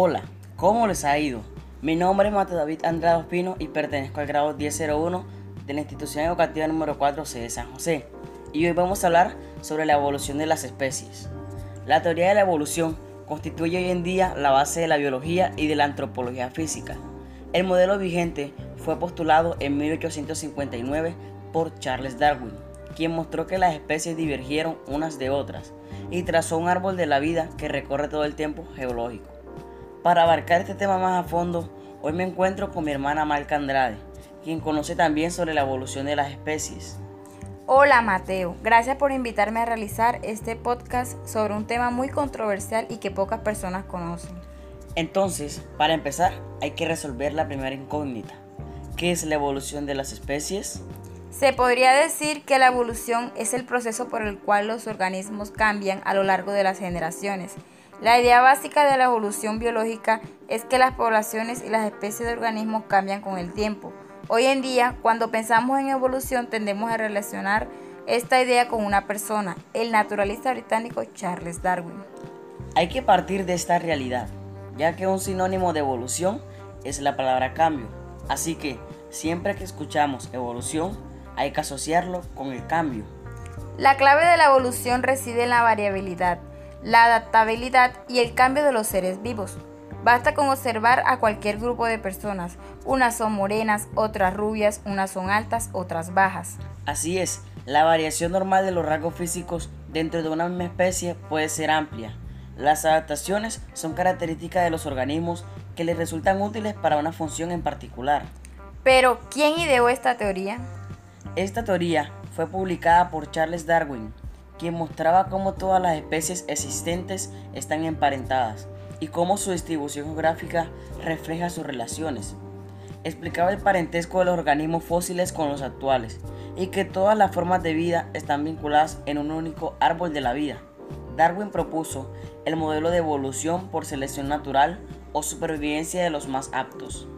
Hola, ¿cómo les ha ido? Mi nombre es Mateo David Andrade Espino y pertenezco al grado 1001 de la institución educativa número 4C de San José. Y hoy vamos a hablar sobre la evolución de las especies. La teoría de la evolución constituye hoy en día la base de la biología y de la antropología física. El modelo vigente fue postulado en 1859 por Charles Darwin, quien mostró que las especies divergieron unas de otras y trazó un árbol de la vida que recorre todo el tiempo geológico. Para abarcar este tema más a fondo, hoy me encuentro con mi hermana Marca Andrade, quien conoce también sobre la evolución de las especies. Hola Mateo, gracias por invitarme a realizar este podcast sobre un tema muy controversial y que pocas personas conocen. Entonces, para empezar, hay que resolver la primera incógnita. ¿Qué es la evolución de las especies? Se podría decir que la evolución es el proceso por el cual los organismos cambian a lo largo de las generaciones. La idea básica de la evolución biológica es que las poblaciones y las especies de organismos cambian con el tiempo. Hoy en día, cuando pensamos en evolución, tendemos a relacionar esta idea con una persona, el naturalista británico Charles Darwin. Hay que partir de esta realidad, ya que un sinónimo de evolución es la palabra cambio. Así que, siempre que escuchamos evolución, hay que asociarlo con el cambio. La clave de la evolución reside en la variabilidad, la adaptabilidad y el cambio de los seres vivos. Basta con observar a cualquier grupo de personas. Unas son morenas, otras rubias, unas son altas, otras bajas. Así es, la variación normal de los rasgos físicos dentro de una misma especie puede ser amplia. Las adaptaciones son características de los organismos que les resultan útiles para una función en particular. Pero, ¿quién ideó esta teoría? Esta teoría fue publicada por Charles Darwin, quien mostraba cómo todas las especies existentes están emparentadas y cómo su distribución geográfica refleja sus relaciones. Explicaba el parentesco de los organismos fósiles con los actuales y que todas las formas de vida están vinculadas en un único árbol de la vida. Darwin propuso el modelo de evolución por selección natural o supervivencia de los más aptos.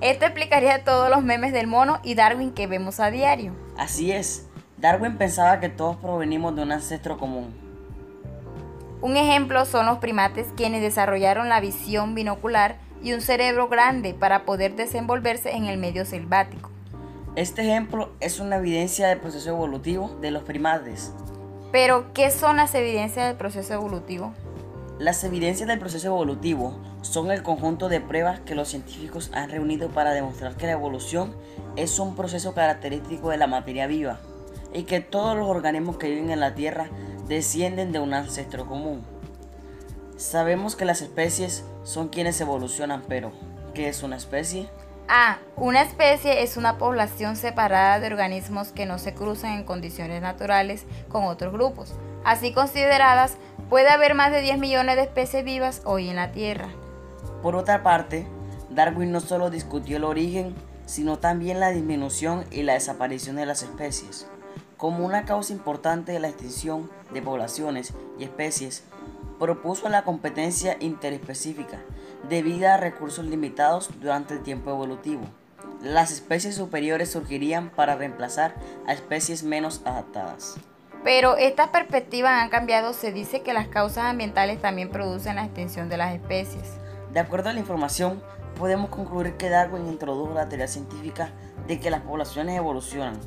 Esto explicaría todos los memes del mono y Darwin que vemos a diario. Así es, Darwin pensaba que todos provenimos de un ancestro común. Un ejemplo son los primates quienes desarrollaron la visión binocular y un cerebro grande para poder desenvolverse en el medio selvático. Este ejemplo es una evidencia del proceso evolutivo de los primates. Pero, ¿qué son las evidencias del proceso evolutivo? Las evidencias del proceso evolutivo son el conjunto de pruebas que los científicos han reunido para demostrar que la evolución es un proceso característico de la materia viva y que todos los organismos que viven en la Tierra descienden de un ancestro común. Sabemos que las especies son quienes evolucionan, pero ¿qué es una especie? Ah, una especie es una población separada de organismos que no se cruzan en condiciones naturales con otros grupos. Así consideradas, puede haber más de 10 millones de especies vivas hoy en la Tierra. Por otra parte, Darwin no solo discutió el origen, sino también la disminución y la desaparición de las especies. Como una causa importante de la extinción de poblaciones y especies, propuso la competencia interespecífica debido a recursos limitados durante el tiempo evolutivo. Las especies superiores surgirían para reemplazar a especies menos adaptadas. Pero estas perspectivas han cambiado, se dice que las causas ambientales también producen la extinción de las especies. De acuerdo a la información, podemos concluir que Darwin introdujo la teoría científica de que las poblaciones evolucionan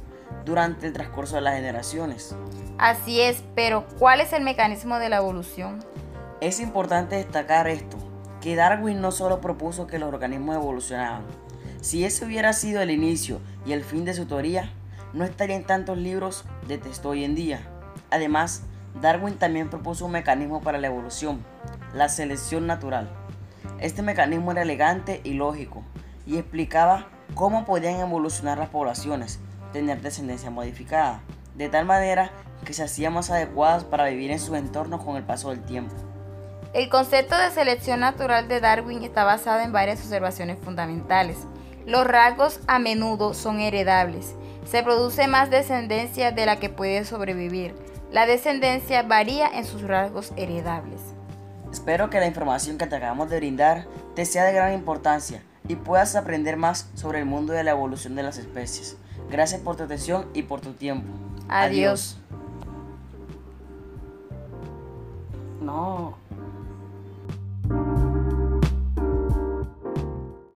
durante el transcurso de las generaciones. Así es, pero ¿cuál es el mecanismo de la evolución? Es importante destacar esto, que Darwin no solo propuso que los organismos evolucionaban. Si ese hubiera sido el inicio y el fin de su teoría, no estarían tantos libros de texto hoy en día. Además, Darwin también propuso un mecanismo para la evolución, la selección natural. Este mecanismo era elegante y lógico y explicaba cómo podían evolucionar las poblaciones, tener descendencia modificada, de tal manera que se hacían más adecuadas para vivir en su entorno con el paso del tiempo. El concepto de selección natural de Darwin está basado en varias observaciones fundamentales. Los rasgos a menudo son heredables se produce más descendencia de la que puede sobrevivir. La descendencia varía en sus rasgos heredables. Espero que la información que te acabamos de brindar te sea de gran importancia y puedas aprender más sobre el mundo de la evolución de las especies. Gracias por tu atención y por tu tiempo. Adiós. No.